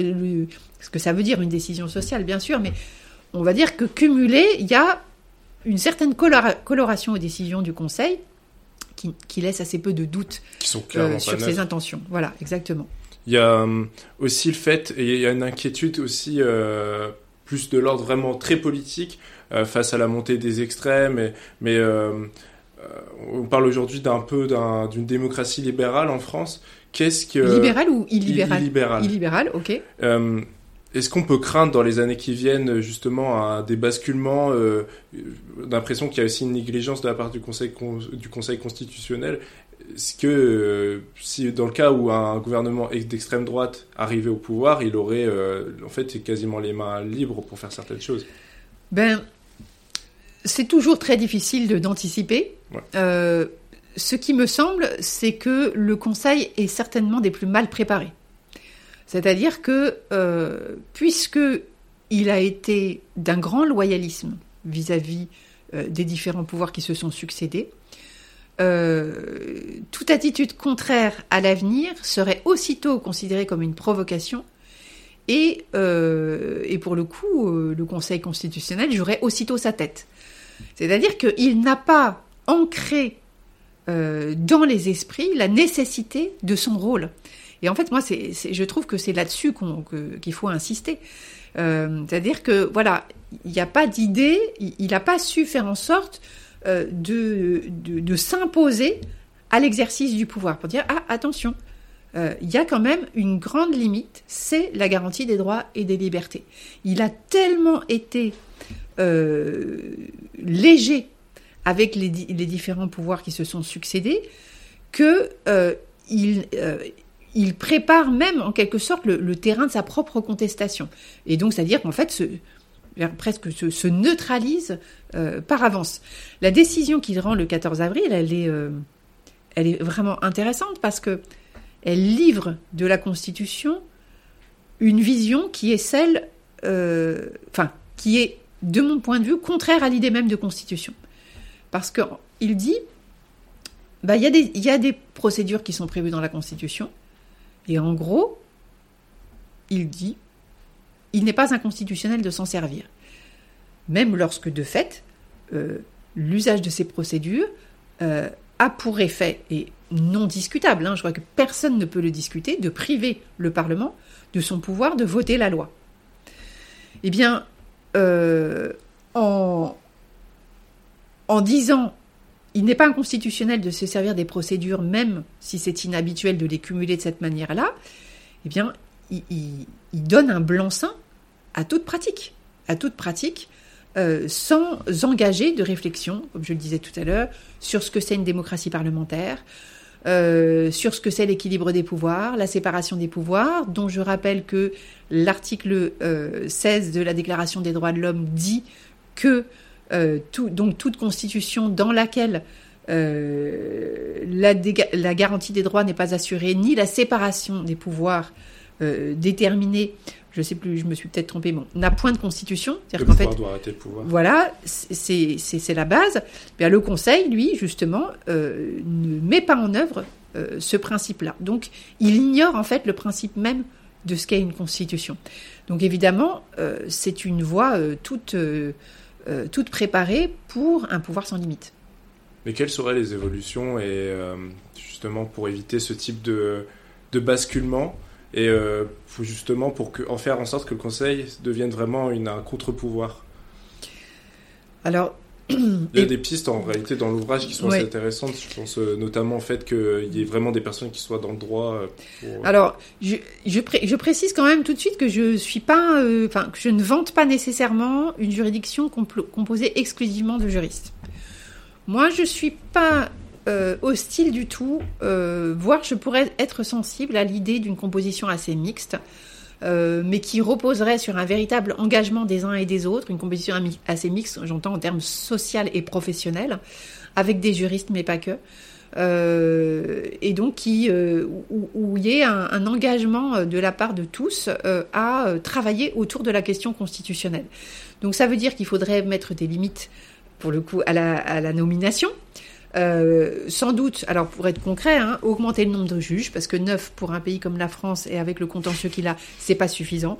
[SPEAKER 2] ce que ça veut dire une décision sociale bien sûr mais on va dire que cumulé il y a une certaine coloration aux décisions du Conseil qui, laisse assez peu de doutes
[SPEAKER 1] euh,
[SPEAKER 2] sur ses intentions. Voilà, exactement.
[SPEAKER 1] Il y a euh, aussi le fait, et il y a une inquiétude aussi euh, plus de l'ordre vraiment très politique face à la montée des extrêmes, mais on parle aujourd'hui d'un peu d'une démocratie libérale en France. Qu'est-ce que
[SPEAKER 2] libérale ou illibérale
[SPEAKER 1] Illibérale.
[SPEAKER 2] Illibérale, ok.
[SPEAKER 1] Est-ce qu'on peut craindre dans les années qui viennent justement un, des basculements euh, d'impression qu'il y a aussi une négligence de la part du Conseil, du conseil constitutionnel? Est-ce que euh, si dans le cas où un gouvernement d'extrême droite arrivait au pouvoir, il aurait euh, en fait quasiment les mains libres pour faire certaines choses?
[SPEAKER 2] Ben, c'est toujours très difficile d'anticiper. ce qui me semble, c'est que le Conseil est certainement des plus mal préparés. C'est-à-dire que, euh, puisque il a été d'un grand loyalisme vis-à-vis euh, des différents pouvoirs qui se sont succédés, euh, toute attitude contraire à l'avenir serait aussitôt considérée comme une provocation et, et pour le coup, le Conseil constitutionnel jouerait aussitôt sa tête. C'est-à-dire qu'il n'a pas ancré dans les esprits la nécessité de son rôle. Et en fait, moi, c'est, je trouve que c'est là-dessus qu'il faut insister. Euh, c'est-à-dire que, voilà, il n'y a pas d'idée, il n'a pas su faire en sorte euh, de, de, s'imposer à l'exercice du pouvoir pour dire, ah, attention, euh, il y a quand même une grande limite, c'est la garantie des droits et des libertés. Il a tellement été léger avec les, les, différents pouvoirs qui se sont succédés que il, il prépare même en quelque sorte le, terrain de sa propre contestation. Et donc, c'est-à-dire qu'en fait, ce, presque se, neutralise euh, par avance. La décision qu'il rend le 14 avril, elle est, euh, elle est vraiment intéressante parce que elle livre de la Constitution une vision qui est celle, euh, enfin, qui est, de mon point de vue, contraire à l'idée même de Constitution. Parce qu'il dit, bah, il y, a des procédures qui sont prévues dans la Constitution. Et en gros, il dit, il n'est pas inconstitutionnel de s'en servir. Même lorsque, de fait, euh, l'usage de ces procédures euh, a pour effet, et non discutable, hein, je crois que personne ne peut le discuter, de priver le Parlement de son pouvoir de voter la loi. Eh bien, euh, en, en disant il n'est pas inconstitutionnel de se servir des procédures, même si c'est inhabituel de les cumuler de cette manière-là, eh bien, il, donne un blanc-seing à toute pratique, à toute pratique, euh, sans engager de réflexion, comme je le disais tout à l'heure, sur ce que c'est une démocratie parlementaire, euh, sur ce que c'est l'équilibre des pouvoirs, la séparation des pouvoirs, dont je rappelle que l'article 16 euh, de la Déclaration des droits de l'homme dit que euh, donc toute constitution dans laquelle euh, la, garantie des droits n'est pas assurée, ni la séparation des pouvoirs euh, déterminée, je sais plus, je me suis peut-être trompée, bon, n'a point de constitution.
[SPEAKER 1] Le pouvoir fait, doit arrêter le pouvoir.
[SPEAKER 2] Voilà, c'est la base. Bien, le Conseil, lui, justement, ne met pas en œuvre ce principe-là. Donc, il ignore en fait le principe même de ce qu'est une constitution. Donc, évidemment, c'est une voie toute euh, toutes préparées pour un pouvoir sans limite.
[SPEAKER 1] Mais quelles seraient les évolutions et euh, justement pour éviter ce type de, de basculement et euh, justement pour que, en faire en sorte que le Conseil devienne vraiment une, un contre-pouvoir?
[SPEAKER 2] Alors,
[SPEAKER 1] il y a des pistes en réalité dans l'ouvrage qui sont assez intéressantes. Je pense euh, notamment au fait qu'il y ait vraiment des personnes qui soient dans le droit. Euh,
[SPEAKER 2] euh, Alors, je, je, précise quand même tout de suite que je suis pas, enfin, que je ne vante pas nécessairement une juridiction composée exclusivement de juristes. Moi, je suis pas hostile du tout, voire je pourrais être sensible à l'idée d'une composition assez mixte. Euh, mais qui reposerait sur un véritable engagement des uns et des autres, une compétition assez mixte, j'entends en termes social et professionnel, avec des juristes, mais pas que. Euh, et donc qui, euh, où, il y ait un, engagement de la part de tous à travailler autour de la question constitutionnelle. Donc ça veut dire qu'il faudrait mettre des limites, pour le coup, à la, à la nomination. Euh, sans doute, alors pour être concret, hein, augmenter le nombre de juges, parce que 9 pour un pays comme la France et avec le contentieux qu'il a, c'est pas suffisant.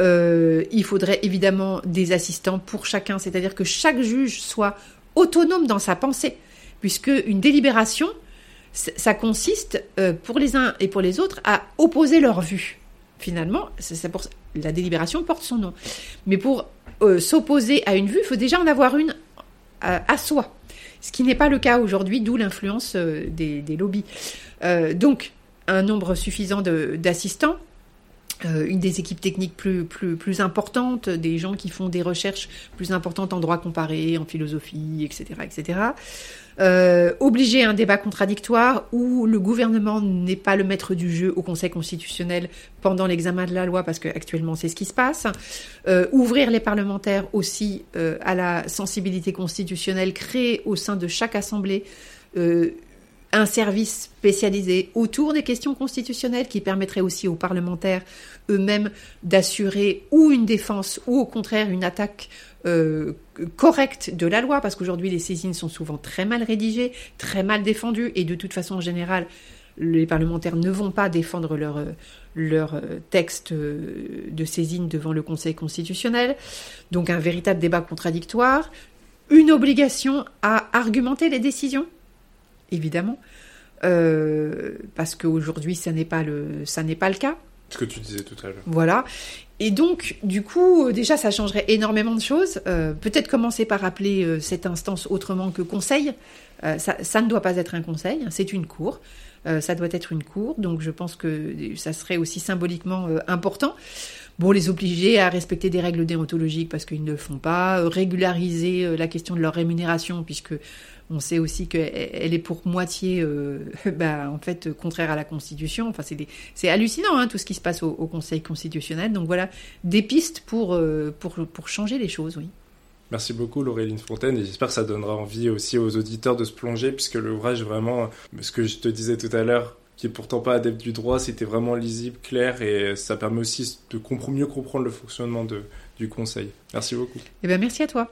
[SPEAKER 2] Euh, il faudrait évidemment des assistants pour chacun, c'est-à-dire que chaque juge soit autonome dans sa pensée, puisque une délibération, ça consiste euh, pour les uns et pour les autres à opposer leur vue. Finalement, c'est pour la délibération porte son nom. Mais pour s'opposer à une vue, il faut déjà en avoir une à soi ce qui n'est pas le cas aujourd'hui, d'où l'influence euh, des, lobbies. Euh, donc, un nombre suffisant d'assistants, une des équipes techniques plus, plus, plus importantes, des gens qui font des recherches plus importantes en droit comparé, en philosophie, etc. etc. Euh, obliger un débat contradictoire où le gouvernement n'est pas le maître du jeu au Conseil constitutionnel pendant l'examen de la loi, parce qu'actuellement c'est ce qui se passe. Euh, ouvrir les parlementaires aussi euh, à la sensibilité constitutionnelle, créer au sein de chaque assemblée euh, un service spécialisé autour des questions constitutionnelles qui permettrait aussi aux parlementaires eux-mêmes d'assurer ou une défense ou au contraire une attaque euh, correcte de la loi, parce qu'aujourd'hui les saisines sont souvent très mal rédigées, très mal défendues, et de toute façon en général les parlementaires ne vont pas défendre leur, leur texte de saisine devant le Conseil constitutionnel. Donc un véritable débat contradictoire, une obligation à argumenter les décisions, évidemment, euh, parce qu'aujourd'hui ça n'est pas le ça n'est pas le cas.
[SPEAKER 1] Ce que tu disais tout à l'heure.
[SPEAKER 2] Voilà. Et donc, du coup, euh, déjà, ça changerait énormément de choses. Euh, peut-être commencer par appeler euh, cette instance autrement que conseil. Ça, ça, ne doit pas être un conseil, hein, c'est une cour. ça doit être une cour, donc je pense que ça serait aussi symboliquement important. Bon, les obliger à respecter des règles déontologiques parce qu'ils ne le font pas, régulariser la question de leur rémunération puisque on sait aussi qu'elle est pour moitié, euh, bah, en fait, contraire à la Constitution. Enfin, c'est hallucinant hein, tout ce qui se passe au, Conseil constitutionnel. Donc voilà, des pistes pour, euh, pour, pour changer les choses, oui.
[SPEAKER 1] Merci beaucoup Laureline Fontaine et j'espère que ça donnera envie aussi aux auditeurs de se plonger puisque l'ouvrage vraiment, ce que je te disais tout à l'heure, qui est pourtant pas adepte du droit, c'était vraiment lisible, clair et ça permet aussi de mieux comprendre le fonctionnement de, du Conseil. Merci beaucoup.
[SPEAKER 2] Eh bien merci à toi.